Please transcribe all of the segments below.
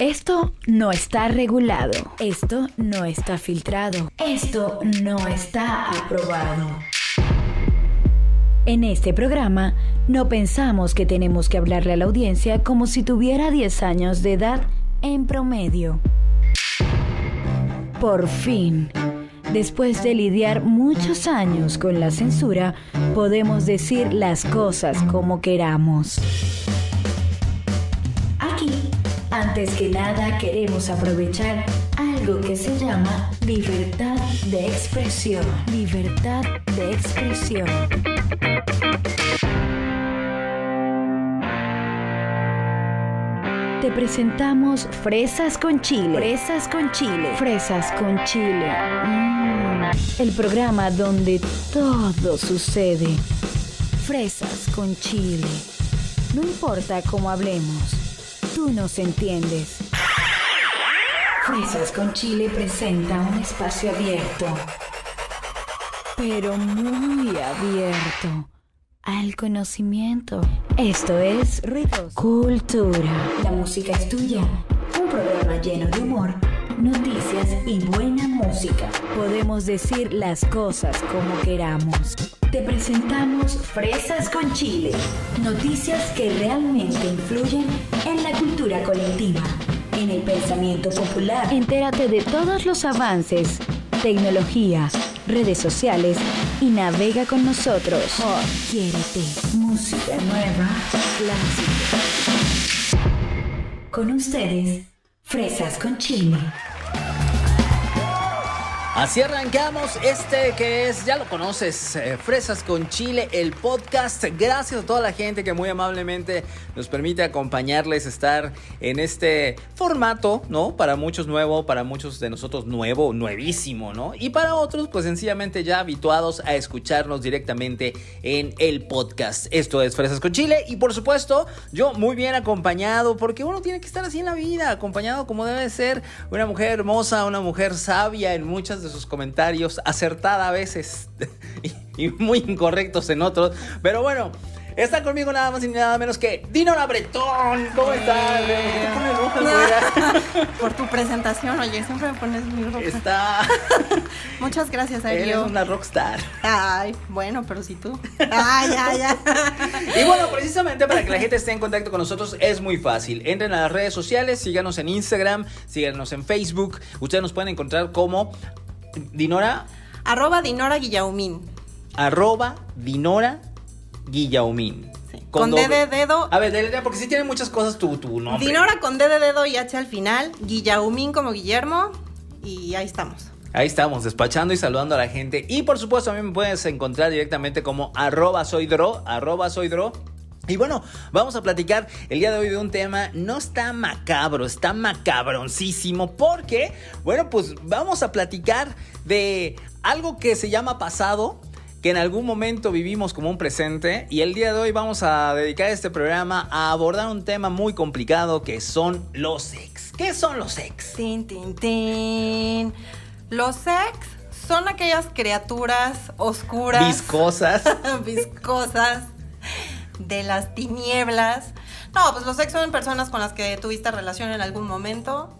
Esto no está regulado. Esto no está filtrado. Esto no está aprobado. En este programa no pensamos que tenemos que hablarle a la audiencia como si tuviera 10 años de edad en promedio. Por fin, después de lidiar muchos años con la censura, podemos decir las cosas como queramos. Antes que nada, queremos aprovechar algo que se llama libertad de expresión. Libertad de expresión. Te presentamos Fresas con Chile. Fresas con Chile. Fresas con Chile. Mm. El programa donde todo sucede. Fresas con Chile. No importa cómo hablemos, tú nos entiendes. Fresas con Chile presenta un espacio abierto, pero muy abierto al conocimiento. Esto es Ritos Cultura. La música es tuya. Un programa lleno de humor, noticias y buena música. Podemos decir las cosas como queramos. Te presentamos Fresas con Chile. Noticias que realmente influyen en la cultura colectiva, en el pensamiento popular. Entérate de todos los avances, tecnología, redes sociales y navega con nosotros. Oh, quiérete. Música nueva, clásica. Con ustedes, Fresas con Chile. Así arrancamos este que es, ya lo conoces, eh, Fresas con Chile, el podcast. Gracias a toda la gente que muy amablemente nos permite acompañarles, estar en este formato, ¿no? Para muchos nuevo, para muchos de nosotros nuevo, nuevísimo, ¿no? Y para otros, pues sencillamente ya habituados a escucharnos directamente en el podcast. Esto es Fresas con Chile y por supuesto, yo muy bien acompañado, porque uno tiene que estar así en la vida, acompañado como debe ser, una mujer hermosa, una mujer sabia en muchas de sus comentarios, acertada a veces y, muy incorrectos en otros. Pero bueno, está conmigo nada más y nada menos que Dinora Bretón. ¿Cómo estás? Por tu presentación, oye, siempre me pones muy roja. Está. Muchas gracias, Eres Eres una rockstar. Ay, bueno, pero si tú. Ay, ay, ay. Y bueno, precisamente para que la gente esté en contacto con nosotros es muy fácil. Entren a las redes sociales, síganos en Instagram, síganos en Facebook. Ustedes nos pueden encontrar como Dinora. Arroba Dinora Guillaumín. Arroba Dinora Guillaumín. Con, D de dedo. A ver, porque sí tiene muchas cosas tu, tu nombre. Dinora con D de dedo y H al final. Guillaumín como Guillermo. Y ahí estamos. Ahí estamos, despachando y saludando a la gente. Y por supuesto, mí me puedes encontrar directamente como arroba soydro, arroba soydro. Y bueno, vamos a platicar el día de hoy de un tema, no está macabro, está macabroncísimo, porque, bueno, pues vamos a platicar de algo que se llama pasado, que en algún momento vivimos como un presente, y el día de hoy vamos a dedicar este programa a abordar un tema muy complicado que son los ex. ¿Qué son los ex? Tin, tin, tin. Los ex son aquellas criaturas oscuras. Viscosas. viscosas de las tinieblas. No, pues los ex son personas con las que tuviste relación en algún momento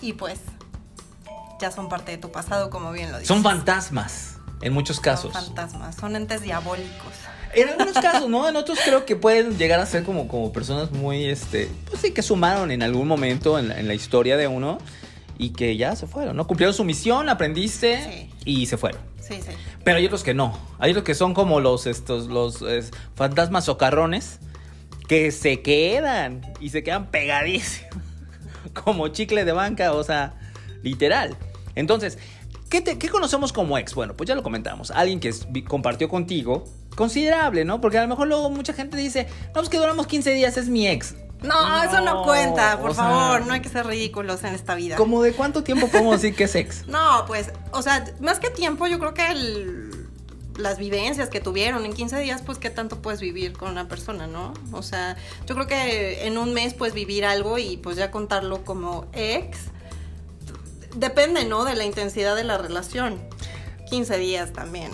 y pues ya son parte de tu pasado, como bien lo dices. Son fantasmas, en muchos casos. Son fantasmas, son entes diabólicos. En algunos casos, ¿no? En otros creo que pueden llegar a ser como, como personas muy, este, pues sí, que sumaron en algún momento en la, en la historia de uno y que ya se fueron, ¿no? Cumplieron su misión, aprendiste y se fueron. Pero hay otros que no. Hay otros que son como los, estos, los fantasmas socarrones que se quedan y se quedan pegadísimos. como chicle de banca, o sea, literal. Entonces, ¿qué, ¿qué, conocemos como ex? Bueno, pues ya lo comentamos. Alguien que compartió contigo, considerable, ¿no? Porque a lo mejor luego mucha gente dice, no, pues que duramos 15 días, es mi ex. No, eso no cuenta, por favor, no hay que ser ridículos en esta vida. ¿Cómo de cuánto tiempo podemos decir que es ex? no, pues, o sea, más que tiempo, yo creo que el, las vivencias que tuvieron en 15 días, pues qué tanto puedes vivir con una persona, ¿no? O sea, yo creo que en un mes puedes vivir algo y pues ya contarlo como ex. Depende, ¿no? De la intensidad de la relación. 15 días también.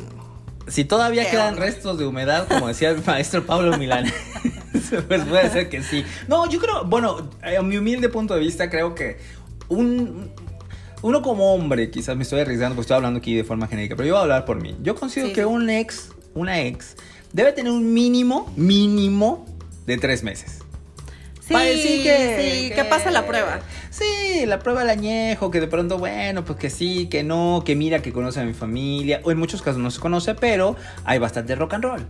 Si todavía quedan restos de humedad, como decía el maestro Pablo Milán. pues puede ser que sí. No, yo creo, bueno, a mi humilde punto de vista, creo que un. Uno como hombre, quizás me estoy arriesgando porque estoy hablando aquí de forma genérica, pero yo voy a hablar por mí. Yo considero Sí, que un ex, una ex, debe tener un mínimo, mínimo de tres meses. Sí, Para decir que, sí, que pasa la prueba. Sí, la prueba del añejo, que de pronto, bueno, pues que sí, que no, que mira que conoce a mi familia. O en muchos casos no se conoce, pero hay bastante rock and roll,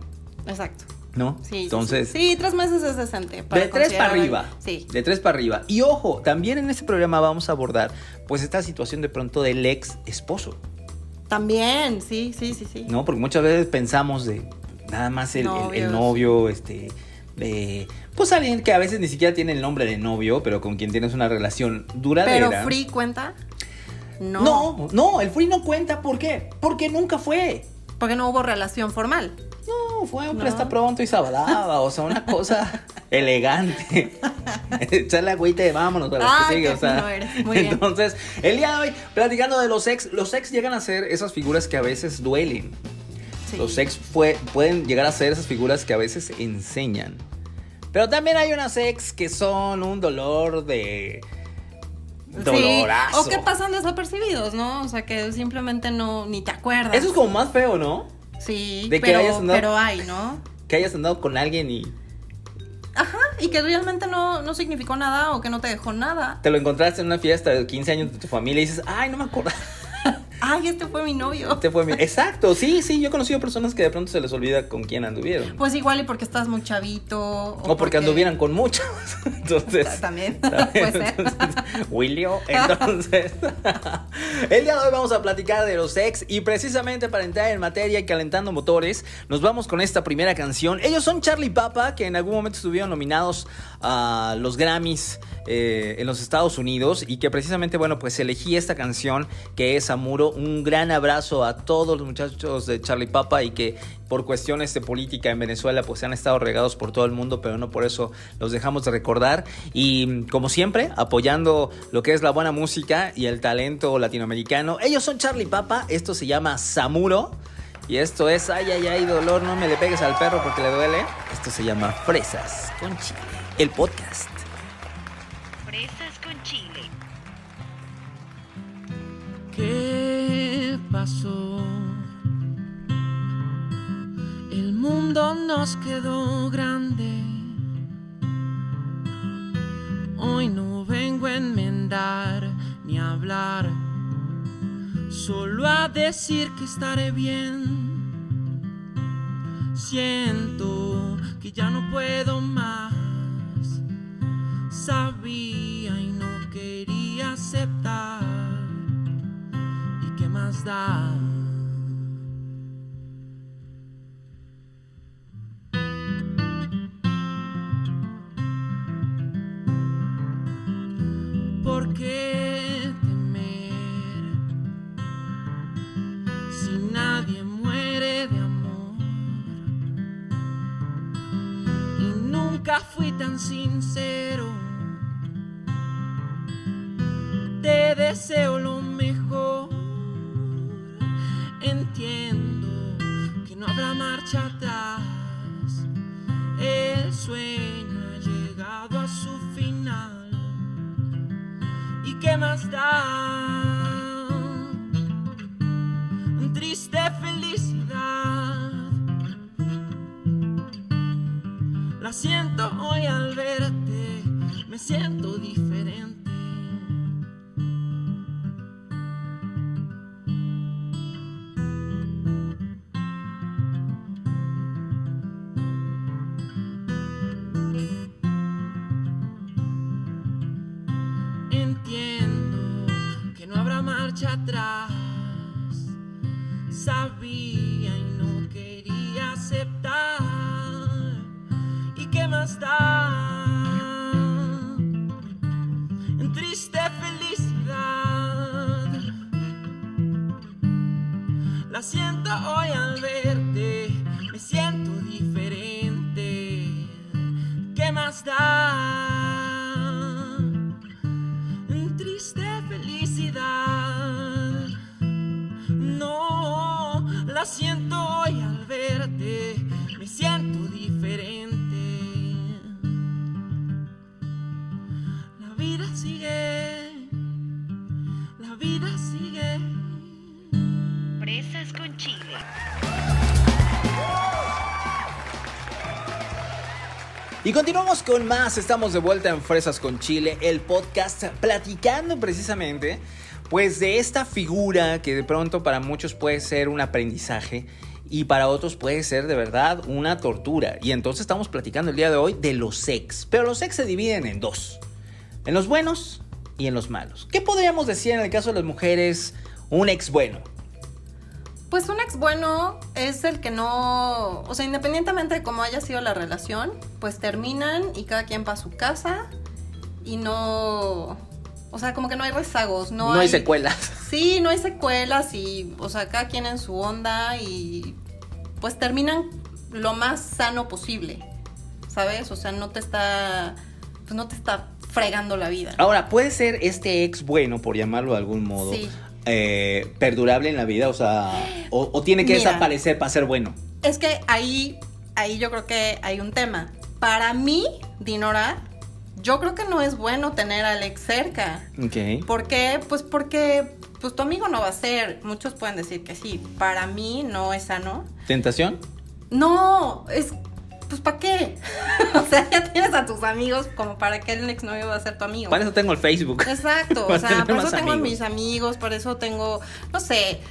Exacto. ¿No? Sí, sí, Entonces, sí. Sí, tres meses es decente. de para tres para arriba. Sí. De tres para arriba. Y ojo, también en este programa vamos a abordar, pues, esta situación de pronto del ex esposo, También, sí, sí, sí, sí. ¿no? Porque muchas veces pensamos de nada más el, el- el Novios. novio, este. De, pues alguien que a veces ni siquiera tiene el nombre de novio, pero con quien tienes una relación duradera. Pero free cuenta. No. No, no, el free no cuenta. ¿Por qué? Porque nunca fue. Porque no hubo relación formal. No, fue un No. presta pronto y sabadaba, o sea, una cosa elegante. Echarle agüita de vámonos para los que sigue, o sea. muy bien. Entonces, el día de hoy, platicando de los ex, los ex llegan a ser esas figuras que a veces duelen. Sí. Los ex fue, pueden llegar a ser esas figuras que a veces enseñan. Pero también hay unas ex que son un dolor de. Sí, Dolorazo. O que pasan desapercibidos, ¿no? O sea, que simplemente no, ni te acuerdas. Eso es como más feo, ¿no? Sí, de que pero, hayas andado- pero hay, ¿no? Que hayas andado con alguien y Ajá, y que realmente no, no significó nada o que no te dejó nada. te lo encontraste en una fiesta de 15 años de tu familia y dices, ay, no me acuerdo. Ay, este fue mi novio. Este fue mi... Exacto, sí, sí, yo he conocido personas que de pronto se les olvida con quién anduvieron. Pues igual y porque estás muy chavito. o porque anduvieran con muchos. Entonces. También, ¿sabes? puede ser. Willio, entonces. el día de hoy vamos a platicar de los ex. Y precisamente para entrar en materia y calentando motores, nos vamos con esta primera canción. Ellos son Charlie Papa, que en algún momento estuvieron nominados a los Grammys eh, en los Estados Unidos. Y que precisamente, bueno, pues elegí esta canción que es Amuro. Un gran abrazo a todos los muchachos de Charlie Papa y que por cuestiones de política en Venezuela pues han estado regados por todo el mundo, pero no por eso los dejamos de recordar. Y como siempre, apoyando lo que es la buena música y el talento latinoamericano. Ellos son Charlie Papa, esto se llama Samuro. Y esto es, ay, ay, ay, dolor, no me le pegues al perro porque le duele. Esto se llama Fresas con Chile, el podcast. ¿Qué pasó? El mundo nos quedó grande. Hoy no vengo a enmendar ni a hablar, solo a decir que estaré bien. Siento que ya no puedo más. Sabía y no quería aceptar. ¿Y qué más da? ¿Por qué temer si nadie muere de amor? Y nunca fui tan sincero. Te deseo lo vida sigue, la vida sigue. Fresas con chile. Y continuamos con más, estamos de vuelta en Fresas con Chile, el podcast platicando precisamente pues de esta figura que de pronto para muchos puede ser un aprendizaje y para otros puede ser de verdad una tortura. Y entonces estamos platicando el día de hoy de los ex, pero los ex se dividen en dos, en los buenos y en los malos. ¿Qué podríamos decir en el caso de las mujeres un ex bueno? Pues un ex bueno es el que no, o sea, independientemente de cómo haya sido la relación, pues terminan y cada quien va a su casa y no, o sea, como que no hay rezagos, no, No, hay secuelas. Sí, no hay secuelas y, o sea, cada quien en su onda y pues terminan lo más sano posible, ¿sabes? O sea, no te está, pues no te está fregando la vida. Ahora, ¿puede ser este ex bueno, por llamarlo de algún modo, Sí. eh, perdurable en la vida? O sea, o, o tiene que Mira. desaparecer para ser bueno. Es que ahí, ahí yo creo que hay un tema. Para mí, Dinora, yo creo que no es bueno tener al ex cerca. Ok. ¿Por qué? Pues porque pues tu amigo no va a ser. Muchos pueden decir que sí. Para mí no es sano. ¿Tentación? No, es pues ¿para qué? o sea, ya tienes a tus amigos como para que el exnovio va a ser tu amigo. Para eso tengo el Facebook. Exacto, o sea, por eso tengo amigos. mis amigos, por eso tengo, no sé,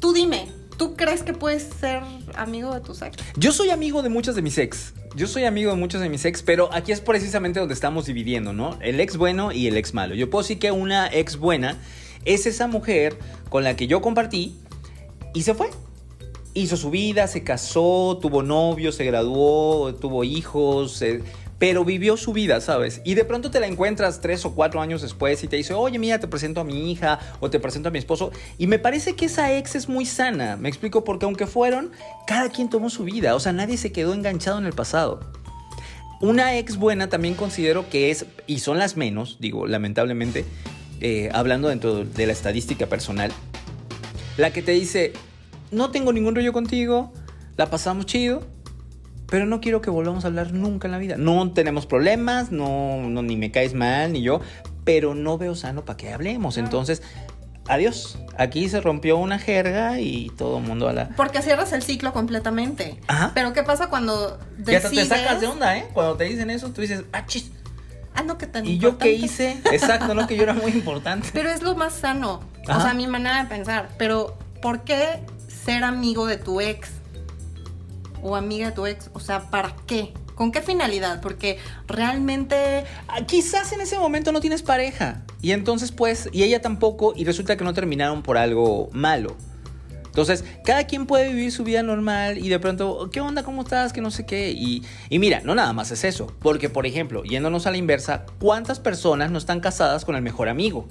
tú dime, ¿tú crees que puedes ser amigo de tus ex? Yo soy amigo de muchas de mis ex. Yo soy amigo de muchos de mis ex, pero aquí es precisamente donde estamos dividiendo, ¿no? El ex bueno y el ex malo. Yo puedo decir que una ex buena es esa mujer con la que yo compartí y se fue. Hizo su vida, se casó, tuvo novio, se graduó, tuvo hijos, eh, pero vivió su vida, ¿sabes? Y de pronto te la encuentras tres o cuatro años después y te dice, oye, mira, te presento a mi hija o te presento a mi esposo. Y me parece que esa ex es muy sana. Me explico, porque aunque fueron, cada quien tomó su vida. O sea, nadie se quedó enganchado en el pasado. Una ex buena también considero que es, y son las menos, digo, lamentablemente, eh, hablando dentro de la estadística personal, la que te dice, no tengo ningún rollo contigo, la pasamos chido, pero no quiero que volvamos a hablar nunca en la vida. No tenemos problemas, no, no ni me caes mal, ni yo, pero no veo sano para que hablemos. Entonces, adiós. Aquí se rompió una jerga y todo el mundo a la... Porque cierras el ciclo completamente. Ajá. Pero ¿qué pasa cuando Y hasta decides? te sacas de onda, ¿eh? Cuando te dicen eso, tú dices, ah, chis. Ah, no, que tan ¿Y yo qué importante. hice? Exacto, no, que yo era muy importante. Pero es lo más sano. Ajá. O sea, mi manera de pensar. Pero, ¿por qué ser amigo de tu ex? O amiga de tu ex. O sea, ¿para qué? ¿Con qué finalidad? Porque realmente. Ah, Quizás en ese momento no tienes pareja. Y entonces, pues, y ella tampoco, y resulta que no terminaron por algo malo. Entonces, cada quien puede vivir su vida normal y de pronto, ¿qué onda? ¿Cómo estás? Que no sé qué. Y, y mira, no nada más es eso. Porque, por ejemplo, yéndonos a la inversa, ¿cuántas personas no están casadas con el mejor amigo?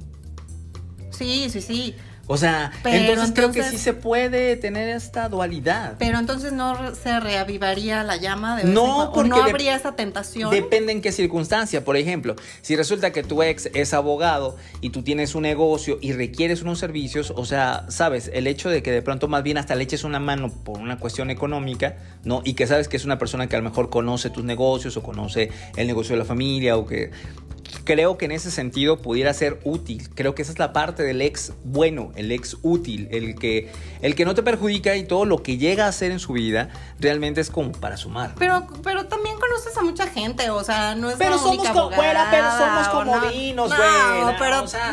Sí, sí, sí. O sea, entonces, creo que sí se puede tener esta dualidad. Pero entonces no se reavivaría la llama de vez No, porque no habría esa tentación. Depende en qué circunstancia. Por ejemplo, si resulta que tu ex es abogado y tú tienes un negocio y requieres unos servicios, o sea, sabes, el hecho de que de pronto más bien hasta le eches una mano por una cuestión económica, ¿no? Y que sabes que es una persona que a lo mejor conoce tus negocios o conoce el negocio de la familia o que creo que en ese sentido pudiera ser útil. Creo que esa es la parte del ex bueno, el ex útil, el que, el que no te perjudica y todo lo que llega a hacer en su vida realmente es como para sumar. Pero, pero también conoces a mucha gente, o sea, no es Pero la somos única como, pero somos o no. comodinos, No, güey. pero o sea,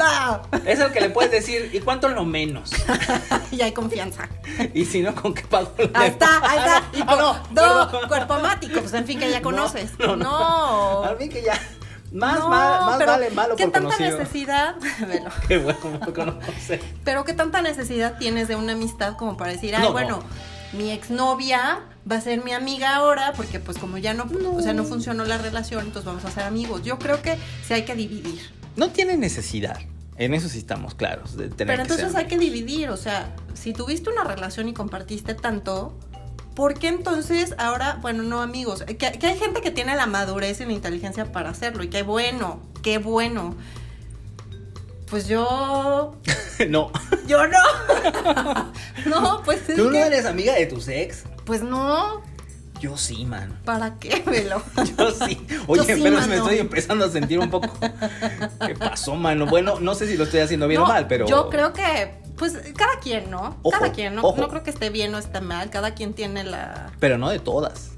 no. Es el que le puedes decir, ¿y cuánto lo menos? y hay confianza. Y si no, ¿con qué pago? Ahí está, ahí está. Y Ah, por- no, cuerpo mático, pues en fin que ya conoces. No, No, no, A mí que ya. Más, No, mal- más pero vale malo ¿Qué por tanta conocido. necesidad? Velo. Qué bueno por conocer. Pero qué tanta necesidad tienes de una amistad como para decir, ay, No, no. bueno, mi exnovia va a ser mi amiga ahora porque pues como ya no, o sea, no funcionó la relación, entonces vamos a ser amigos. Yo creo que sí hay que dividir. No tiene necesidad. En eso sí estamos claros. De tener Pero que entonces ser. hay que dividir, o sea, si tuviste una relación y compartiste tanto, ¿por qué entonces ahora, bueno, no amigos? Que, que hay gente que tiene la madurez y la inteligencia para hacerlo y qué bueno, qué bueno. Pues yo, no. yo no. no, pues es ¿Tú no que- eres amiga de tus ex? pues no. yo sí, man. ¿Para qué, Velo? Yo sí. Oye, Yo sí, pero me estoy empezando a sentir un poco. ¿Qué pasó, mano? Bueno, no sé si lo estoy haciendo bien No, o mal, pero. Yo creo que, pues, cada quien, ¿no? Ojo, cada quien, no, ojo. no creo que esté bien o esté mal, cada quien tiene la... Pero no de todas.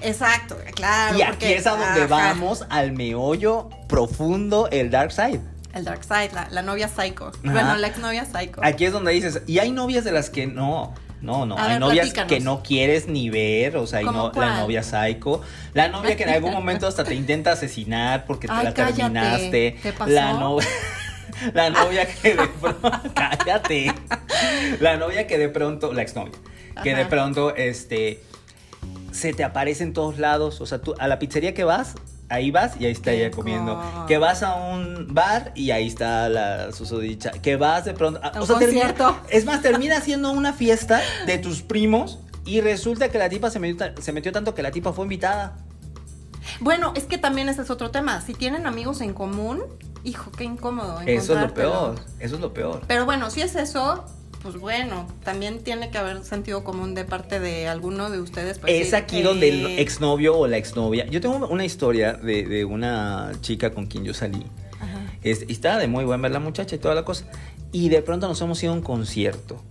Exacto, claro. y aquí es a donde ajá, vamos al meollo profundo, el dark side. El dark side, la, la novia psycho. Ajá. Bueno, la exnovia psycho. Aquí es donde dices, y hay novias de las que no. No, no, A hay ver, novias platícanos. que no quieres ni ver, o sea, hay ¿Cómo no- la novia psycho, la novia que en algún momento hasta te intenta asesinar porque te la cállate. terminaste, ¿Te pasó? la novia la novia que de pronto cállate. La novia que de pronto, la exnovia, que de pronto este se te aparece en todos lados, o sea, tú a la pizzería que vas Ahí vas y ahí está ella comiendo. Que vas a un bar y ahí está la susodicha. Que vas de pronto. A o sea, termina- concierto. es más, termina siendo una fiesta de tus primos y resulta que la tipa se metió, se metió tanto que la tipa fue invitada. Bueno, es que también ese es otro tema. Si tienen amigos en común, hijo, qué incómodo. Eso es lo peor. Eso es lo peor. Pero bueno, si es eso, pues bueno, también tiene que haber sentido común de parte de alguno de ustedes. pues, Es aquí que- donde el exnovio o la exnovia. Yo tengo una historia de, de una chica con quien yo salí. Ajá. Es- y estaba de muy buen ver la muchacha y toda la cosa. Y de pronto nos hemos ido a un concierto.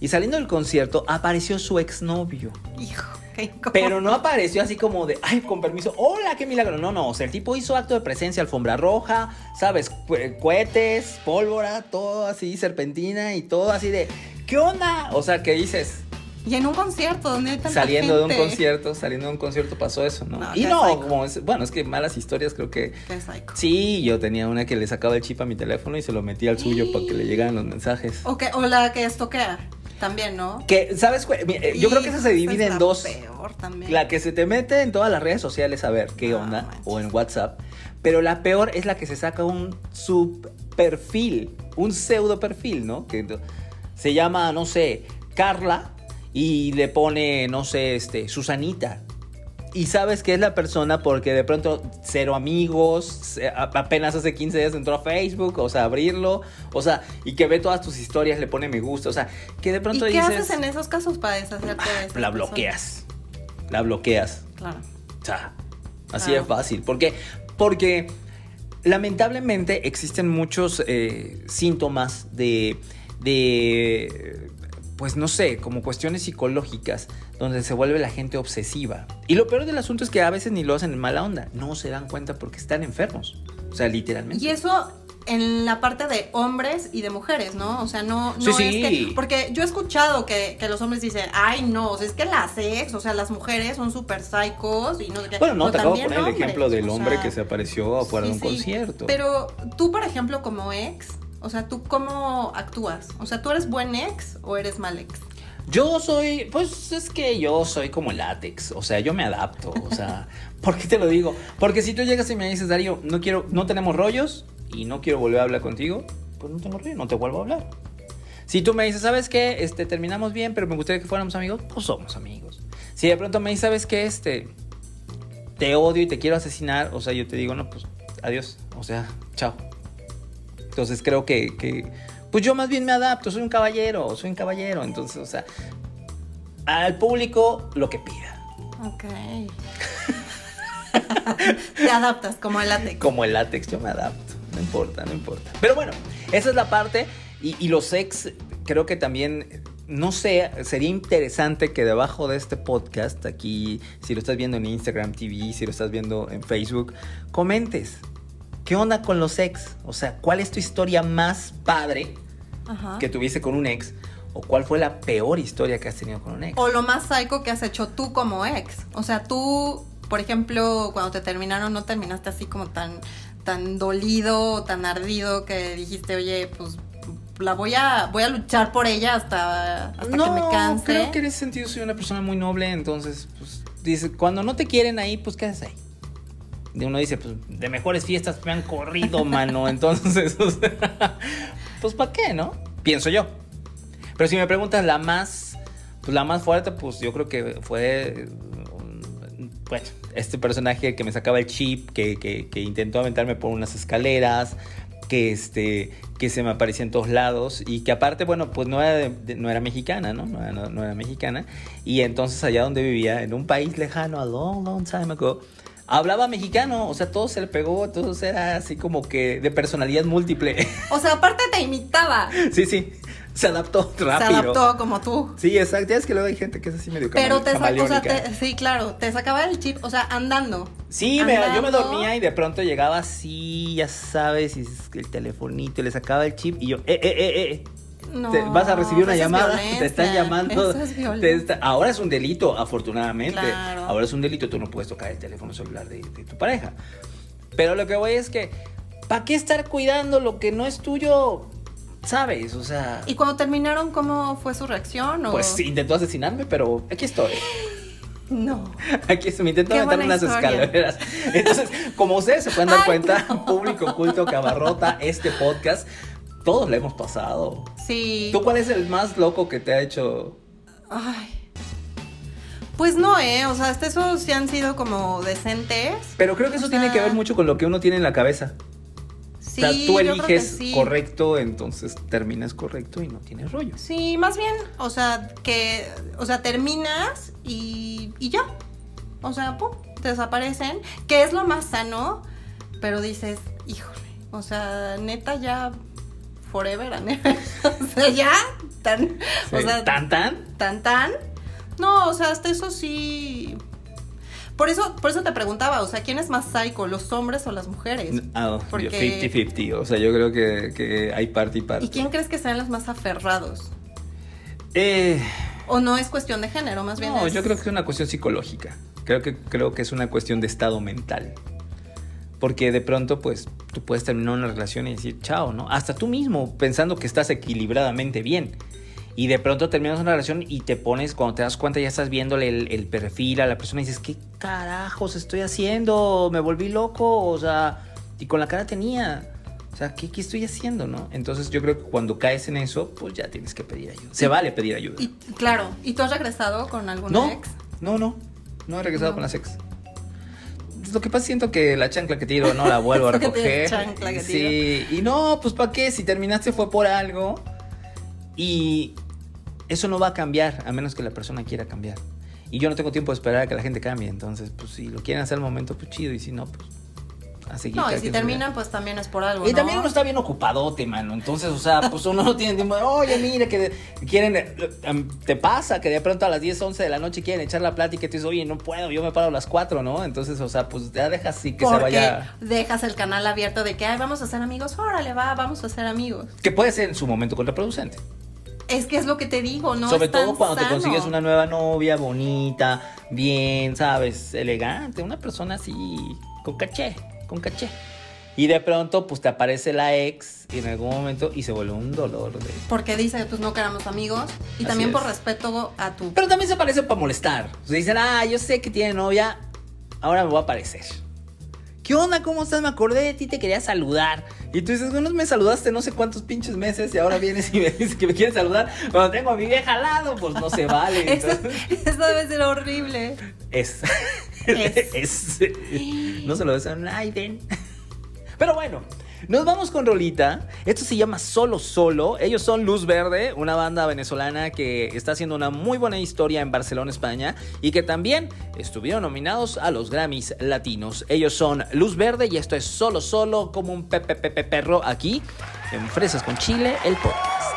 Y saliendo del concierto apareció su exnovio. Hijo, Pero no apareció así como de, ay, con permiso, hola, qué milagro. No, no, o sea, el tipo hizo acto de presencia, alfombra roja, ¿sabes? Cohetes, pólvora, todo así, serpentina y todo así de, ¿qué onda? O sea, ¿qué dices? Y en un concierto donde hay tanta Saliendo de un concierto, saliendo de un concierto pasó eso, ¿no? No, y no, psycho. como es, bueno, es que malas historias creo que... Sí, yo tenía una que le sacaba el chip a mi teléfono y se lo metía al suyo para que le llegaran los mensajes. O, que, o la que estoquea, también, ¿no? Que, ¿sabes? Mira, Yo creo que esa se divide es en dos. peor también. La que se te mete en todas las redes sociales a ver qué No onda, o en WhatsApp. Pero la peor es la que se saca un subperfil, un pseudo perfil, ¿no? Que se llama, no sé, Carla y le pone, no sé, este, Susanita. Y sabes que es la persona porque de pronto cero amigos, apenas hace 15 días entró a Facebook, o sea, abrirlo, o sea, y que ve todas tus historias, le pone me gusta, o sea, que de ¿Y pronto qué dices, haces en esos casos para deshacerte de esa la persona? bloqueas, la bloqueas. Claro. O sea, así Claro. es fácil. Porque, porque lamentablemente existen muchos eh, síntomas de, de, pues no sé, como cuestiones psicológicas donde se vuelve la gente obsesiva. Y lo peor del asunto es que a veces ni lo hacen en mala onda. No se dan cuenta porque están enfermos. O sea, literalmente. Y eso en la parte de hombres y de mujeres, ¿no? O sea, no, no Sí, es que. Porque yo he escuchado que, que los hombres dicen, ay, no, o sea, es que las ex, o sea, las mujeres son súper psicos y no. Bueno, no, te acabo de poner el ejemplo del o hombre sea, que se apareció afuera de un concierto. Pero tú, por ejemplo, como ex, o sea, ¿tú cómo actúas? O sea, ¿tú eres buen ex o eres mal ex? Yo soy, pues es que yo soy como el látex, o sea, yo me adapto, o sea, ¿por qué te lo digo? Porque si tú llegas y me dices, Darío, no quiero, no tenemos rollos y no quiero volver a hablar contigo, pues no tengo rollo, no te vuelvo a hablar. Si tú me dices, ¿sabes qué? Este, terminamos bien, pero me gustaría que fuéramos amigos, pues somos amigos. Si de pronto me dices, ¿sabes qué? Este, te odio y te quiero asesinar, o sea, yo te digo, no, pues adiós, o sea, chao. Entonces creo que, que, pues yo más bien me adapto, soy un caballero, soy un caballero, entonces, o sea, al público lo que pida. Ok. Te adaptas como el látex. Como el látex, yo me adapto, no importa, no importa. Pero bueno, esa es la parte y, y los ex, creo que también, no sé, sería interesante que debajo de este podcast, aquí, si lo estás viendo en Instagram TV, si lo estás viendo en Facebook, comentes. ¿Qué onda con los ex? O sea, ¿cuál es tu historia más padre Ajá. que tuviste con un ex? ¿O cuál fue la peor historia que has tenido con un ex? O lo más psycho que has hecho tú como ex. O sea, tú, por ejemplo, cuando te terminaron, no terminaste así como tan, tan dolido, tan ardido que dijiste, oye, pues la voy a, voy a luchar por ella hasta, hasta que me canse. creo que en ese sentido soy una persona muy noble, entonces, pues, dice, cuando no te quieren ahí, pues, ¿qué haces ahí? Uno dice, pues, de mejores fiestas me han corrido, mano, entonces, pues, ¿para qué, no? Pienso yo. Pero si me preguntas la más, pues, la más fuerte, pues, yo creo que fue, um, bueno, este personaje que me sacaba el chip, que, que, intentó aventarme por unas escaleras, que este que se me aparecía en todos lados y que aparte, bueno, pues no era, no era mexicana, ¿no? No no era, mexicana. Y entonces allá donde vivía, en un país lejano, a long, long time ago, hablaba mexicano, o sea, todo se le pegó, todo era así como que de personalidad múltiple. O sea, aparte te imitaba. sí, sí. Se adaptó rápido. Se adaptó como tú. Sí, exacto. Es que luego hay gente que es así medio Pero te sacaba, o sea, sí, claro, te sacaba el chip, o sea, andando. Sí, Me, yo me dormía y de pronto llegaba así, ya sabes, y el telefonito, y le sacaba el chip y yo, eh, eh, eh, eh. No, vas a recibir una llamada, te están llamando. ahora es un delito, afortunadamente. Ahora es un delito, tú no puedes tocar el teléfono celular de, de tu pareja. Pero lo que voy es que, ¿para qué estar cuidando lo que no es tuyo? ¿Sabes? O sea. ¿Y cuando terminaron, cómo fue su reacción? Pues intentó asesinarme, pero aquí estoy. No. Aquí me intentó meter unas escaleras. Entonces, como ustedes se pueden dar cuenta, público oculto que abarrota este podcast, todos le hemos pasado. Sí. ¿Tú cuál es el más loco que te ha hecho? Ay. Pues no, ¿eh? O sea, hasta esos sí han sido como decentes. Pero creo que eso tiene que ver mucho con lo que uno tiene en la cabeza. Sí, o sea, tú eliges correcto, entonces terminas correcto y no tienes rollo. Sí, más bien, o sea, que, o sea, terminas y, y ya. O sea, pum, te desaparecen, que es lo más sano, pero dices, híjole, o sea, neta ya forever and ever. o sea, ya, tan, o sea, tan, tan, tan, tan. No, o sea, hasta eso sí, por eso, por eso te preguntaba, o sea, ¿quién es más psycho, los hombres o las mujeres? Ah, 50-50, o sea, yo creo que, hay parte y parte. ¿Y quién crees que sean los más aferrados? Eh... ¿O no es cuestión de género, más bien? No, yo creo que es una cuestión psicológica. Creo que, creo que es una cuestión de estado mental. Porque de pronto, pues, tú puedes terminar una relación y decir, chao, ¿no? Hasta tú mismo, pensando que estás equilibradamente bien y de pronto terminas una relación y te pones, cuando te das cuenta ya estás viéndole el, perfil a la persona y dices, ¿qué carajos estoy haciendo? Me volví loco, o sea, y con la cara tenía. O sea, ¿qué, estoy haciendo, no? Entonces yo creo que cuando caes en eso, pues ya tienes que pedir ayuda. Se vale pedir ayuda. Y, claro, ¿y tú has regresado con algún ex? No, no, no he regresado con las ex. Lo que pasa siento que la chancla que tiro no la vuelvo a recoger. chancla que sí, y no, pues ¿para qué? Si terminaste fue por algo. Y eso no va a cambiar a menos que la persona quiera cambiar. Y yo no tengo tiempo de esperar a que la gente cambie. Entonces, pues si lo quieren hacer al momento, pues chido. Y si no, pues a seguir. No, y si terminan, pues también es por algo. Y también uno está bien ocupadote, mano. Entonces, o sea, pues uno no tiene tiempo oye, mire, que quieren. Eh, te pasa que de pronto a las 10, 11 de la noche quieren echar la plática y te dices, oye, no puedo, yo me paro a las 4, ¿no? Entonces, o sea, pues ya dejas así que se vaya. Dejas el canal abierto de que, ay, vamos a ser amigos. Órale, va, vamos a ser amigos. Que puede ser en su momento contraproducente. Es que es lo que te digo, ¿no? Sobre todo cuando te consigues una nueva novia bonita, bien, ¿sabes? Elegante, una persona así, con caché, con caché. Y de pronto, pues te aparece la ex en algún momento y se vuelve un dolor de. Porque dice, pues no queramos amigos. Y también por respeto a tu. Pero también se aparece para molestar. O sea, dicen, ah, yo sé que tiene novia, ahora me voy a aparecer. ¿Qué onda? ¿Cómo estás? Me acordé de ti, te quería saludar. Y tú dices, bueno, me saludaste no sé cuántos pinches meses y ahora vienes y me dices que me quieres saludar cuando tengo a mi vieja al lado, pues no se vale. eso, debe ser horrible. Es. No se lo decían, ay. Pero bueno, nos vamos con Rolita. Esto se llama Solo Solo. Ellos son Luz Verde, una banda venezolana que está haciendo una muy buena historia en Barcelona, España, y que también estuvieron nominados a los Grammys Latinos. Ellos son Luz Verde y esto es Solo Solo como un pepe pepe perro aquí en Fresas con Chile, el podcast.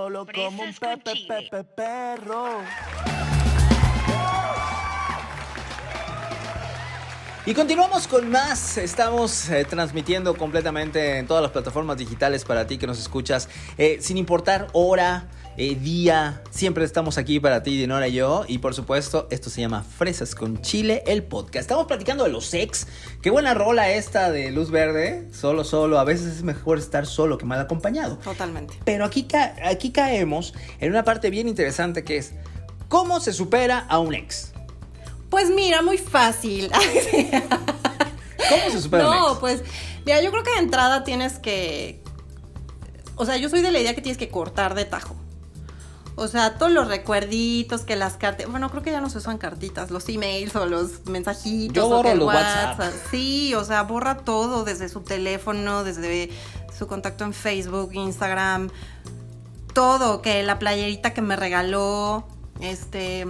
Solo, como un pepe, pepe, perro. Y continuamos con más. Estamos eh, transmitiendo completamente en todas las plataformas digitales para ti que nos escuchas. Eh, sin importar hora, eh, día, siempre estamos aquí para ti, Dinora y yo. Y por supuesto, esto se llama Fresas con Chile, el podcast. Estamos platicando de los ex. Qué buena rola esta de Luz Verde. Solo, solo. A veces es mejor estar solo que mal acompañado. Totalmente. Pero aquí, ca- aquí caemos en una parte bien interesante que es cómo se supera a un ex. Pues mira, muy fácil. ¿Cómo se supera a un no, ex? pues mira, yo creo que de entrada tienes que... O sea, yo soy de la idea que tienes que cortar de tajo. O sea, todos los recuerditos, que las cartas... Bueno, creo que ya no se usan cartitas, los emails o los mensajitos. Yo o borro que el los WhatsApp. Sí, o sea, borra todo desde su teléfono, desde su contacto en Facebook, Instagram. Todo, que la playerita que me regaló, este...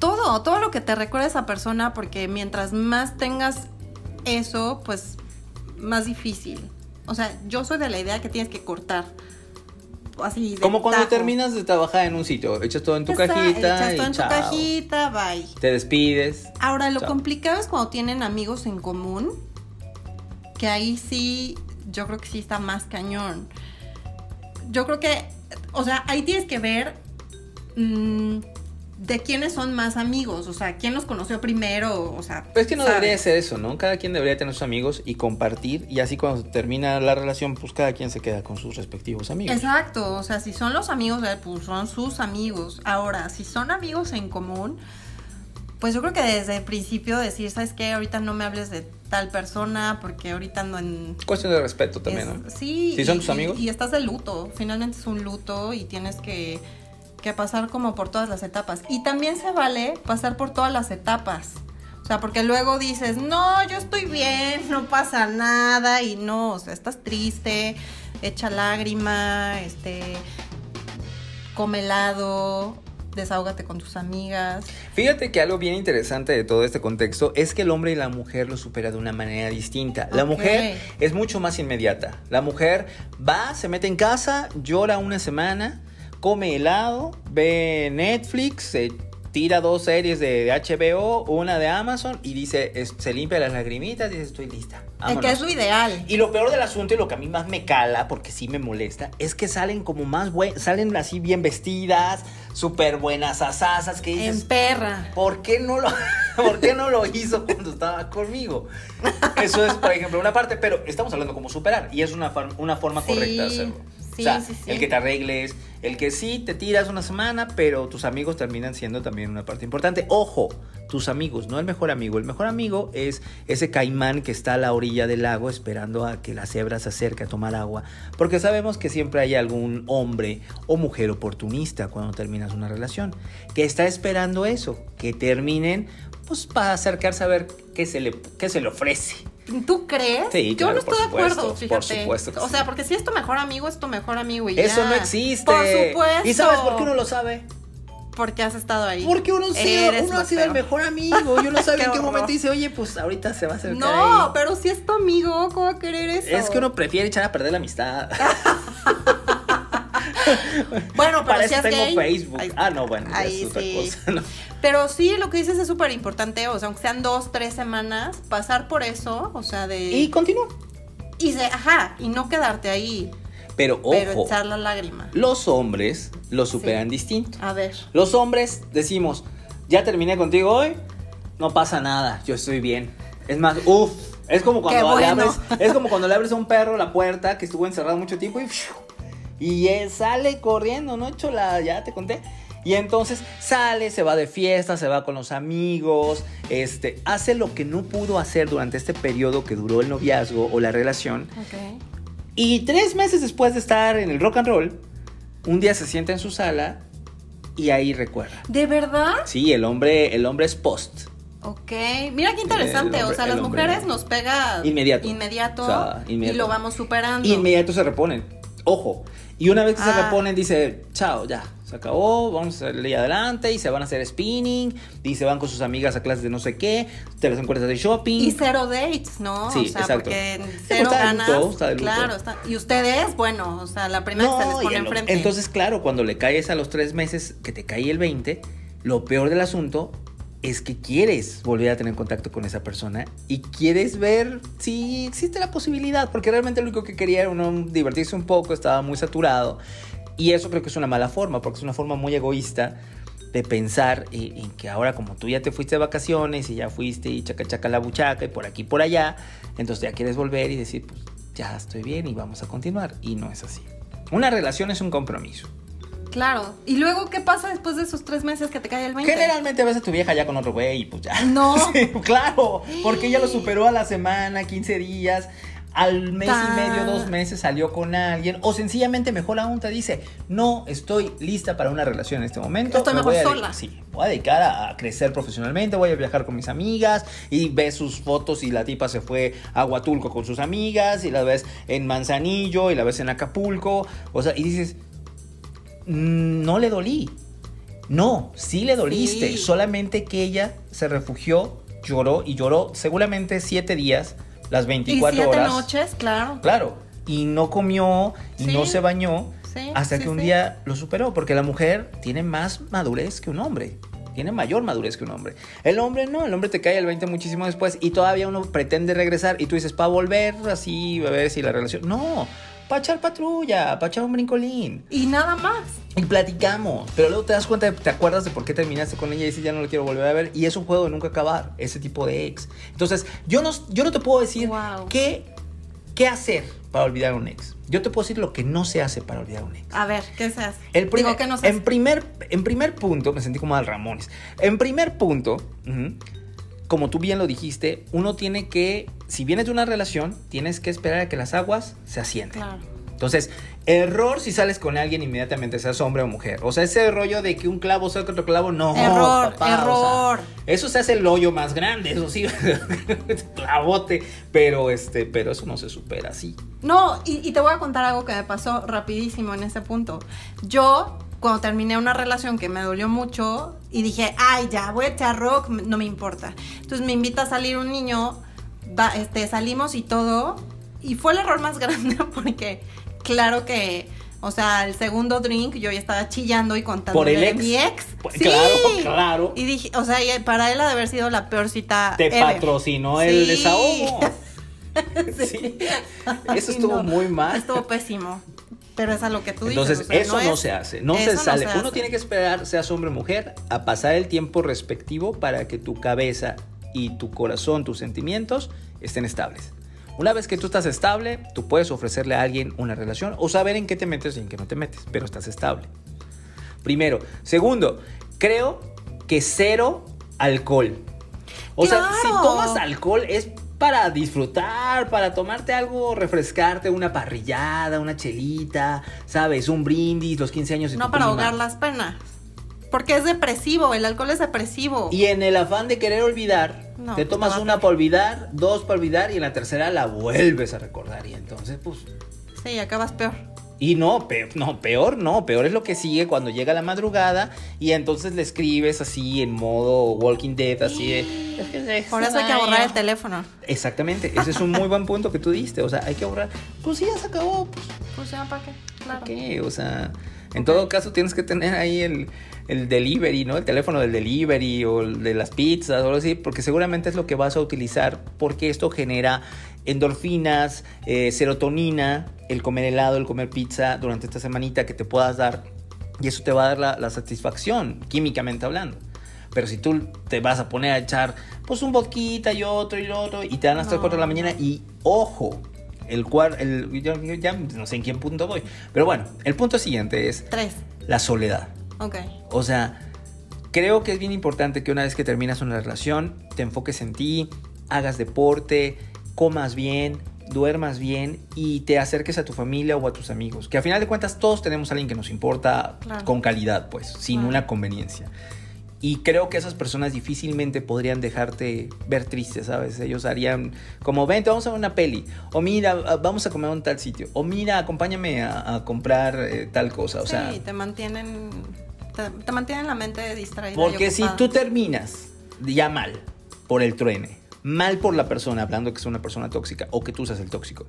Todo, todo lo que te recuerda a esa persona, porque mientras más tengas eso, pues más difícil. O sea, yo soy de la idea que tienes que cortar. Así de Como cuando tajo. terminas de trabajar en un sitio, echas todo en tu Esa- cajita echas y todo en tu cajita, bye. Te despides. Ahora, lo Chao. complicado es cuando tienen amigos en común, que ahí sí, yo creo que sí está más cañón. Yo creo que, o sea, ahí tienes que ver mm, de quiénes son más amigos, o sea, quién los conoció primero, o sea. Pero es que no ¿sabes? debería ser eso, ¿no? Cada quien debería tener sus amigos y compartir. Y así cuando termina la relación, pues cada quien se queda con sus respectivos amigos. Exacto, o sea, si son los amigos de él, pues son sus amigos. Ahora, si son amigos en común, pues yo creo que desde el principio decir, ¿sabes qué? Ahorita no me hables de tal persona porque ahorita ando en... Cuestión de respeto también, es- ¿no? Sí. Si son y- tus amigos. Y, y estás de luto, finalmente es un luto y tienes que, que pasar como por todas las etapas. Y también se vale pasar por todas las etapas. O sea, porque luego dices, no, yo estoy bien, no pasa nada, y no, o sea, estás triste, echa lágrima, este, come helado, desahógate con tus amigas. Fíjate que algo bien interesante de todo este contexto es que el hombre y la mujer lo supera de una manera distinta. La mujer es mucho más inmediata. La mujer va, se mete en casa, llora una semana, come helado, ve Netflix, se tira dos series de HBO, una de Amazon y dice, es- se limpia las lagrimitas y dice, estoy lista. Que vámonos". es lo ideal. Y lo peor del asunto y lo que a mí más me cala, porque sí me molesta, es que salen como más buenas, salen así bien vestidas, súper buenas asasas, que dices, En perra. ¿por qué no lo, por qué no lo hizo cuando estaba conmigo? Eso es, por ejemplo, una parte, pero estamos hablando como superar, y es una, una forma Sí, correcta de hacerlo. Sí, o sea, sí, sí. el que te arregles, el que sí te tiras una semana, pero tus amigos terminan siendo también una parte importante. Ojo, tus amigos, no el mejor amigo. El mejor amigo es ese caimán que está a la orilla del lago esperando a que la cebra se acerque a tomar agua. Porque sabemos que siempre hay algún hombre o mujer oportunista cuando terminas una relación, que está esperando eso, que terminen, pues para acercarse a ver qué se le, qué se le ofrece. ¿Tú crees? Sí, Yo claro, no estoy de acuerdo, fíjate. por supuesto que o sí. sea, porque si es tu mejor amigo, es tu mejor amigo y Eso ya. no existe. Por supuesto. ¿Y sabes por qué uno lo sabe? Porque has estado ahí. Porque uno, Eres uno ha sido el mejor amigo. Yo no sabía Qué en qué momento dice, oye, pues ahorita se va a acercar. No, ahí". pero si es tu amigo, ¿cómo va a querer eso? Es que uno prefiere echar a perder la amistad. Bueno, pero Para si eso es tengo gay, Facebook. ahí- ah, no, bueno, ahí es otra sí. cosa. ¿no? Pero sí, lo que dices es súper importante, o sea, aunque sean dos, tres semanas, pasar por eso, o sea, de... Y continúa. y se- ajá, y no quedarte ahí, Pero pero ojo, echar la lágrima. los hombres lo superan distinto. A ver. Los hombres decimos, ya terminé contigo hoy, no pasa nada, yo estoy bien. Es más, uff, es como cuando Qué le bueno. abres, es como cuando le abres a un perro la puerta que estuvo encerrado mucho tiempo y. y él sale corriendo, ¿no? Chola, ya te conté. Y entonces sale, se va de fiesta, se va con los amigos, este, hace lo que no pudo hacer durante este periodo que duró el noviazgo o la relación. Ok. Y tres meses después de estar en el rock and roll, un día se sienta en su sala y ahí recuerda. ¿De verdad? Sí, el hombre, el hombre es post. Ok, mira qué interesante, hombre- o sea, las hombre- mujeres nos pega Inmediato. inmediato, O sea, inmediato. y lo vamos superando. Inmediato se reponen. Ojo. Y una vez que se Ah. reponen, dice, chao, ya, se acabó, vamos a salir adelante y se van a hacer spinning y se van con sus amigas a clases de no sé qué, te las encuentras de shopping. Y cero dates, ¿no? Sí, o sea, exacto. porque cero está ganas. luto, está. Claro, está- y ustedes, bueno, o sea, la primera que se les No, pone enfrente. entonces, claro, cuando le caes a los tres meses, que te cae el 20, lo peor del asunto es que quieres volver a tener contacto con esa persona y quieres ver si existe la posibilidad, porque realmente lo único que quería era uno divertirse un poco, estaba muy saturado. Y eso creo que es una mala forma, porque es una forma muy egoísta de pensar en, en que ahora como tú ya te fuiste de vacaciones y ya fuiste y chaca chaca la buchaca y por aquí por allá, entonces ya quieres volver y decir, pues ya estoy bien y vamos a continuar. Y no es así. Una relación es un compromiso. Claro. ¿Y luego qué pasa después de esos tres meses que te cae el 20? Generalmente ves a tu vieja ya con otro güey y pues ya. No. Sí, claro, porque ella lo superó a la semana, 15 días. Al mes y medio, dos meses salió con alguien. O sencillamente, mejor aún, te dice: No estoy lista para una relación en este momento. Estoy me mejor de- sola". Sí, voy a dedicar a, a crecer profesionalmente. Voy a viajar con mis amigas. Y ves sus fotos y la tipa se fue a Huatulco con sus amigas. Y la ves en Manzanillo y la ves en Acapulco. O sea, y dices: "Mm, No le dolí. No, sí le doliste. Sí. Solamente que ella se refugió, lloró y lloró seguramente siete días, las y 24 siete horas. noches, claro. Claro. Y no comió y Sí. no se bañó Sí, hasta que un día lo superó. Porque la mujer tiene más madurez que un hombre. Tiene mayor madurez que un hombre. El hombre no, el hombre te cae el 20 muchísimo después y todavía uno pretende regresar y tú dices, para volver así, a ver si la relación. No, para echar patrulla, para echar un brincolín. Y nada más. Y platicamos, pero luego te das cuenta, te acuerdas de por qué terminaste con ella y dices ya no la quiero volver a ver. Y es un juego de nunca acabar, ese tipo de ex. Entonces, yo no, yo no te puedo decir Wow. qué, qué hacer para olvidar a un ex. Yo te puedo decir lo que no se hace para olvidar a un ex. A ver, ¿qué se hace? El primer, Digo que no se en, hace. primer, en primer punto, me sentí como al Ramones. En primer punto, como tú bien lo dijiste, uno tiene que, si vienes de una relación, tienes que esperar a que las aguas se asienten. Claro. Entonces, error si sales con alguien inmediatamente, seas hombre o mujer. O sea, ese rollo de que un clavo saca otro clavo, no. Error, papá, o sea, error. eso se hace el hoyo más grande, eso sí, clavote. Pero este, pero eso no se supera así. No, y, y te voy a contar algo que me pasó rapidísimo en ese punto. Yo, cuando terminé una relación que me dolió mucho y dije, ay, ya, voy a echar rock, no me importa. Entonces me invita a salir un niño, va- este, salimos y todo. Y fue el error más grande porque, claro que, o sea, el segundo drink yo ya estaba chillando y contando Por el ex. mi ex. Pues, claro, claro. Y dije, o sea, para él ha de haber sido la peor cita. Te ever. patrocinó el desahogo. Sí. Eso estuvo no, muy mal. Estuvo pésimo. Pero es a lo que tú Entonces, dices. sea, eso no, es- se hace, no se sale. Uno hace. tiene que esperar, seas hombre o mujer, a pasar el tiempo respectivo para que tu cabeza y tu corazón, tus sentimientos estén estables. Una vez que tú estás estable, tú puedes ofrecerle a alguien una relación o saber en qué te metes y en qué no te metes, pero estás estable. Primero. Segundo, creo que cero alcohol. O sea, si tomas alcohol es para disfrutar, para tomarte algo, refrescarte, una parrillada, una chelita, ¿sabes? Un brindis, los 15 años de No para prima. ahogar las penas. Porque es depresivo, el alcohol es depresivo. Y en el afán de querer olvidar, No, te pues, tomas una para olvidar, dos para olvidar y en la tercera la vuelves a recordar. Y entonces, pues, Sí, acabas peor. Y no, pe- no, peor no, peor es lo que sigue cuando llega la madrugada y entonces le escribes así en modo Walking Dead, así de... "Es que se Por eso hay que extraña". borrar el teléfono. Exactamente, ese es un muy buen punto que tú diste, o sea, hay que ahorrar. Pues sí, ya se acabó, pues, Pues ya, ¿para qué? Claro. ¿qué? O sea, En todo caso, tienes que tener ahí el, el delivery, ¿no? El teléfono del delivery o el de las pizzas o algo así, porque seguramente es lo que vas a utilizar porque esto genera endorfinas, eh, serotonina, el comer helado, el comer pizza durante esta semanita que te puedas dar y eso te va a dar la, la satisfacción, químicamente hablando. Pero si tú te vas a poner a echar pues un vodka y otro y otro y te dan hasta las 4 de la mañana y ojo, el cual, el, ya, ya no sé en qué punto voy. Pero bueno, el punto siguiente es Tres. la soledad. Ok. O sea, creo que es bien importante que una vez que terminas una relación, te enfoques en ti, hagas deporte, comas bien, duermas bien y te acerques a tu familia o a tus amigos. Que a final de cuentas todos tenemos a alguien que nos importa Claro. con calidad, pues, sin Claro. una conveniencia. Y creo que esas personas difícilmente podrían dejarte ver triste, ¿sabes? Ellos harían como, vente, vamos a ver una peli. O mira, ah, vamos a comer a un tal sitio. O mira, acompáñame a, a comprar eh, tal cosa. O sí, sea, te mantienen. Te, te mantienen la mente distraída. y porque si tú terminas ya mal por el truene, mal por la persona, hablando que es una persona tóxica o que tú seas el tóxico,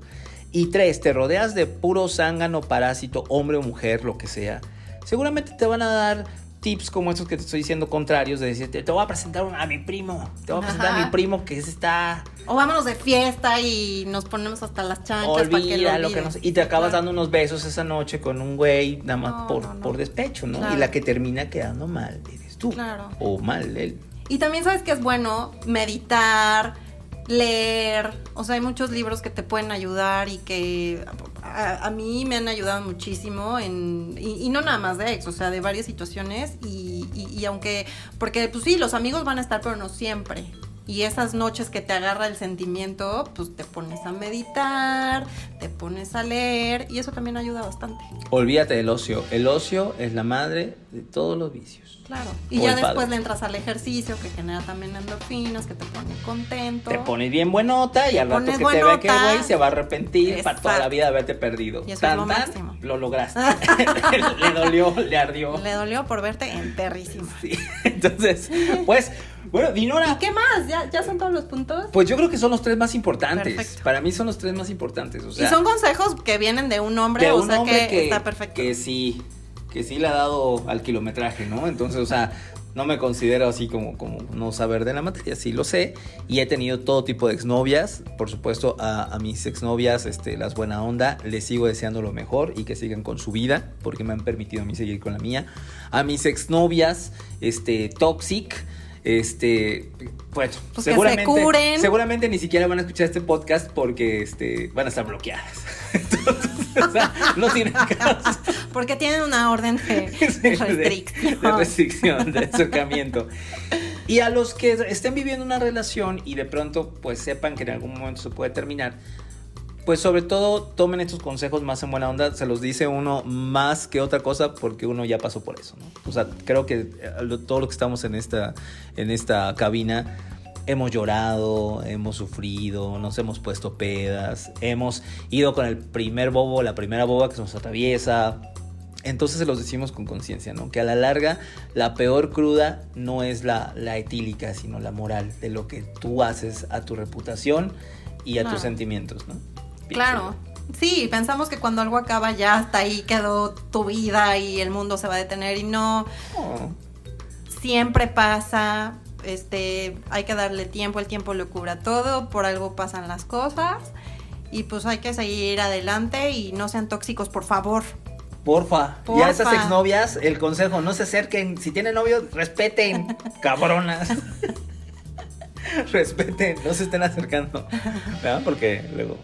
y tres, te rodeas de puro zángano, parásito, hombre o mujer, lo que sea, seguramente te van a dar tips como estos que te estoy diciendo contrarios, de decirte, te voy a presentar a mi primo, te voy a presentar a mi primo que ese está... O vámonos de fiesta y nos ponemos hasta las chanchas para que lo Olvida lo que no olvides. sé. Y te acabas Claro. dando unos besos esa noche con un güey, nada más No, por, no, no. por despecho, ¿no? Claro. Y la que termina quedando mal eres tú. Claro. O mal él. Y también sabes que es bueno meditar, leer. O sea, hay muchos libros que te pueden ayudar y que a, a mí me han ayudado muchísimo en y, y no nada más de ex, o sea, de varias situaciones y, y- y aunque porque pues sí, los amigos van a estar, pero no siempre. Y esas noches que te agarra el sentimiento, pues te pones a meditar, te pones a leer y eso también ayuda bastante. Olvídate del ocio. El ocio es la madre de todos los vicios. Claro. Y O ya después padre. le entras al ejercicio que genera también endorfinas, que te pone contento. Te pones bien buenota y al rato que te ve que güey se va a arrepentir para toda la vida de haberte perdido. Y eso es Tan, lo tan, máximo. lo lograste. le dolió, le ardió. Le dolió por verte en perrísimo. Sí. Entonces, pues, bueno, Dinora. ¿Y qué más? ¿Ya, ¿Ya son todos los puntos? Pues yo creo que son los tres más importantes. Perfecto. Para mí son los tres más importantes. O sea, y son consejos que vienen de un hombre, de o un sea hombre que, que, está perfecto. que sí, que sí le ha dado al kilometraje, ¿no? Entonces, o sea, no me considero así como, como no saber de la materia, sí lo sé. Y he tenido todo tipo de exnovias. Por supuesto, a, a mis exnovias, este, las buena onda, les sigo deseando lo mejor y que sigan con su vida, porque me han permitido a mí seguir con la mía. A mis exnovias, este, toxic. Este, bueno, Pues que se seguramente, curen. seguramente ni siquiera van a escuchar este podcast porque este, van a estar bloqueadas. Entonces, o sea, no tienen caso. Porque tienen una orden de de, restricción. de restricción, de acercamiento. Y a los que estén viviendo una relación y de pronto pues sepan que en algún momento se puede terminar, pues sobre todo tomen estos consejos más en buena onda, se los dice uno más que otra cosa porque uno ya pasó por eso, ¿no? O sea, creo que eh, lo- todo lo que estamos en esta, en esta cabina hemos llorado, hemos sufrido, nos hemos puesto pedas, hemos ido con el primer bobo, la primera boba que se nos atraviesa, entonces se los decimos con conciencia, ¿no? Que a la larga la peor cruda no es la, la etílica, sino la moral de lo que tú haces a tu reputación y a tus sentimientos, ¿no? Claro. Sí, pensamos que cuando algo acaba ya hasta ahí quedó tu vida y el mundo se va a detener y no, Oh, siempre pasa, este, hay que darle tiempo, el tiempo lo cubra todo, por algo pasan las cosas y pues hay que seguir adelante y no sean tóxicos, por favor. porfa. Y Porfa. a esas exnovias, el consejo, no se acerquen. Si tienen novio, respeten, cabronas. respeten, no se estén acercando. ¿Verdad? Porque luego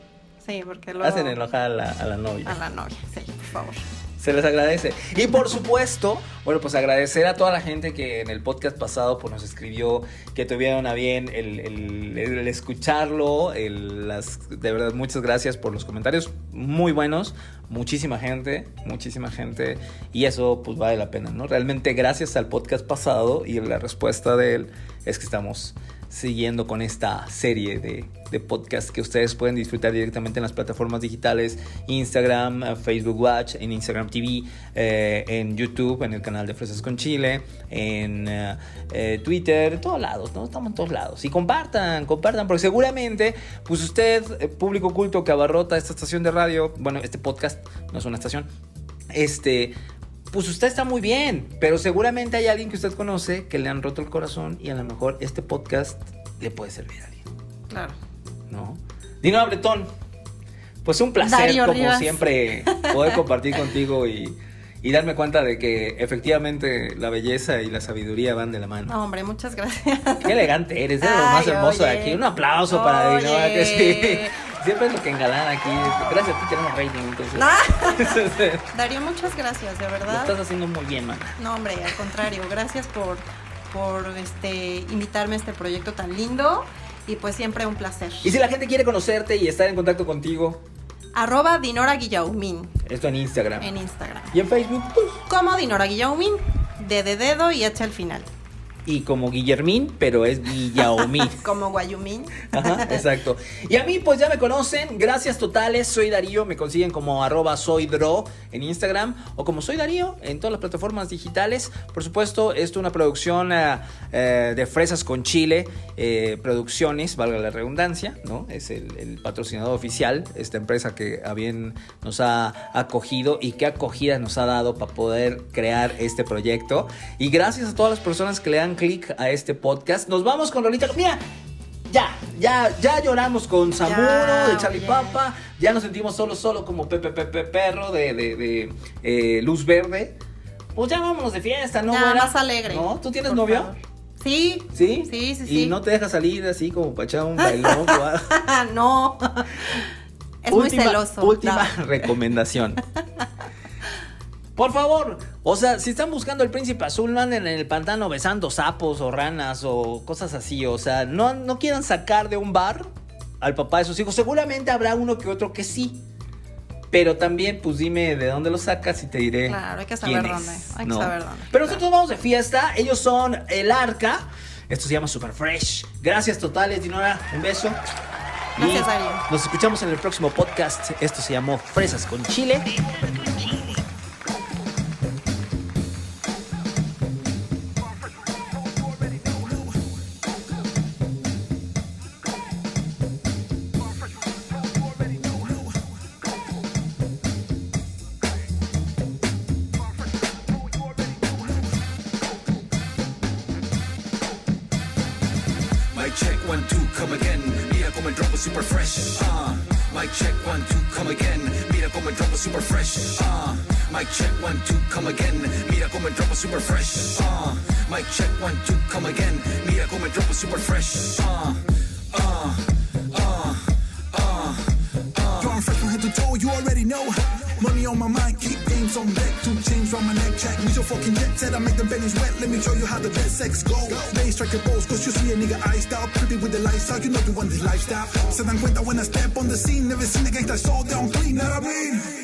Sí, porque luego hacen enojar a la, a la novia. a la novia, sí, por favor. Se les agradece. Y por supuesto, bueno, pues agradecer a toda la gente que en el podcast pasado pues, nos escribió, que tuvieron a bien el, el- el escucharlo. el- las, de verdad, muchas gracias por los comentarios muy buenos. Muchísima gente, muchísima gente. Y eso pues vale la pena, ¿no? Realmente gracias al podcast pasado y la respuesta de él es que estamos siguiendo con esta serie de, de podcasts que ustedes pueden disfrutar directamente en las plataformas digitales, Instagram, eh, Facebook Watch, en Instagram TV, eh, en YouTube, en el canal de Fresas con Chile, en eh, Twitter, en todos lados, ¿no? Estamos en todos lados. Y compartan, compartan, porque seguramente, pues usted, público culto que abarrota esta estación de radio, bueno, este podcast no es una estación, este pues usted está muy bien, pero seguramente hay alguien que usted conoce que le han roto el corazón y a lo mejor este podcast le puede servir a alguien, Claro. ¿No? Dino Bretón, pues un placer Darío como Rivas. siempre poder compartir contigo y, y darme cuenta de que efectivamente la belleza y la sabiduría van de la mano. No, hombre, muchas gracias. Qué elegante eres, eres lo más Ay, hermoso de aquí. Un aplauso para Oye. Dinora, que sí. Siempre es lo que engalana aquí. Gracias a ti tenemos rating, entonces. Ah, Darío, muchas gracias, de Lo verdad. estás haciendo muy bien, mana. No, hombre, al contrario, gracias por, por este, invitarme a este proyecto tan lindo y pues siempre un placer. Y si la gente quiere conocerte y estar en contacto contigo, Arroba Dinora Guillaumín esto en Instagram. en Instagram. Y en Facebook, pues. Como Dinora Guillaumín, D de dedo y H al final. Y como Guillermín, pero es Guillaumín. Como Guayumín. Ajá, exacto. Y a mí, pues ya me conocen. Gracias totales. Soy Darío. Me consiguen como arroba soydro en Instagram o como soy Darío en todas las plataformas digitales. Por supuesto, esto es una producción eh, eh, de Fresas con Chile. eh, producciones, valga la redundancia, ¿no? Es el, el patrocinador oficial. Esta empresa que a bien nos ha acogido y qué acogida nos ha dado para poder crear este proyecto. Y gracias a todas las personas que le dan clic a este podcast. Nos vamos con Rolita. Mira, ya, ya, ya lloramos con Samuro Ya, de Charlie. Papa. Ya nos sentimos solo, solo como Pepe Pepe Perro de, de, de, eh, Luz Verde. Pues ya vámonos de fiesta, ¿no? Ya, más alegre. ¿No? ¿Tú tienes novio? favor. Sí. ¿Sí? Sí, sí, Y sí. no te deja salir así como para echar un bailón. no. Es Última- muy celoso. Última No. recomendación. Por favor, o sea, si están buscando el príncipe azul, no anden en el pantano besando sapos o ranas o cosas así. O sea, no, no quieran sacar de un bar al papá de sus hijos. Seguramente habrá uno que otro que sí. Pero también, pues dime de dónde lo sacas y te diré. Claro, hay que saber quién dónde, es, hay que saber dónde, Pero nosotros vamos de fiesta. Ellos son el Arca. Esto se llama Super Fresh. Gracias totales, Dinora. Un beso. Gracias. Nos escuchamos en el próximo podcast. Esto se llamó Fresas con Chile. Check one two come again. Mira como el drop super fresh. Uh, mic check one two come again. Mira como el drop super fresh. Uh, mic check one two come again. Mira como el drop super fresh. Uh, mic check one two come again. Mira como el drop super fresh. Uh, uh, uh, uh, uh. Yo, I'm fresh from head to toe, you already know. Money on my mind, keep games on deck. Two chains round my neck, check. Me your fucking jet set, I make them pennies wet. Let me show you how the best sex go. They strike your balls, cause you see a nigga iced out. Pretty with the lights out, you know you want this lifestyle. Se dan cuenta when I step on the scene. Never seen a gangsta so down clean, that I mean?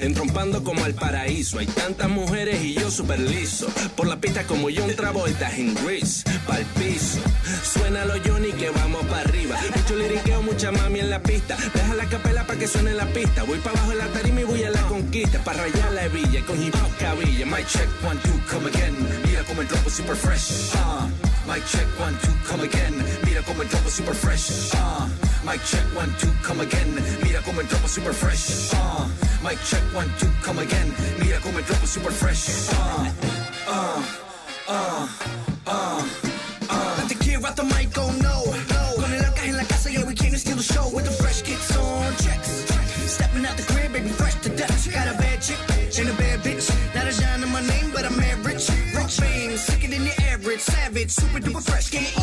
Entrompando como al paraíso. Hay tantas mujeres y yo super liso. Por la pista como John Travolta en Grease. Pa'l piso. Suena lo Johnny que vamos para arriba. Mucho liriqueo, mucha mami en la pista. Deja la capela para que suene la pista. Voy para abajo de la tarima y voy a la conquista. Para rayar la villa con hip hop cabilla. My check one, two, come again. Mira como el es super fresh. Uh, my check one, two, come again. Mira como el es super fresh. Uh, my check one, two, come again. Mira como el es super fresh. Uh, Mic check one, two, come again. Mira como el drop es super fresh. Uh, uh, uh, uh, uh. Let the kid rock the mic, oh no. Con el arca en la casa, yeah, we came to steal the show. With the fresh kicks on checks. Stepping out the crib, baby, fresh to death. Got a bad chick and a bad bitch. Not a dime in my name, but I'm mad rich. Fame, sicker than the average. Savage, super duper fresh, can't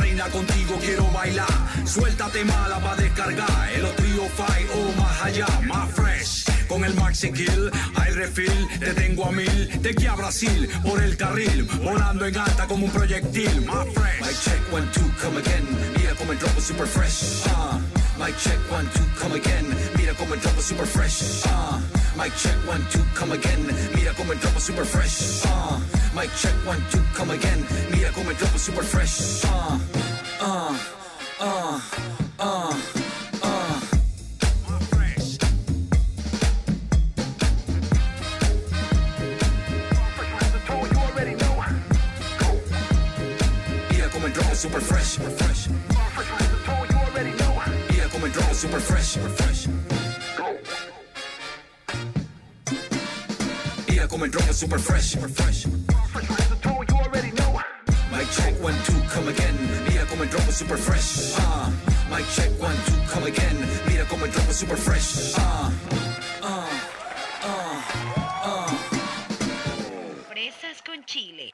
reina contigo quiero bailar. Suéltate mala pa' descargar. El trío fight o más allá, más fresh. Con el Maxi Kill, hay refill, te tengo a mil. De aquí a Brasil, por el carril, volando en alta como un proyectil, más fresh. Mic check one, two, come again. Mira como el drop es super fresh. Uh, mic check one, two, come again. Mira como el drop es super fresh. Uh, mic check one, two, come again. Mira como el drop es super fresh. Uh, mic check one, two, come again. Mira como el drop es super fresh. Uh, uh, uh, uh, uh. Mira como el drop es super fresh, super fresh. Mira como el drop es super fresh, super fresh. coming, dropping super fresh. Super fresh. Check one two come again. Mira como dropo super fresh. Uh, mic check one two come again. Mira como dropo super fresh. Uh, uh, uh, uh. Fresas con chile.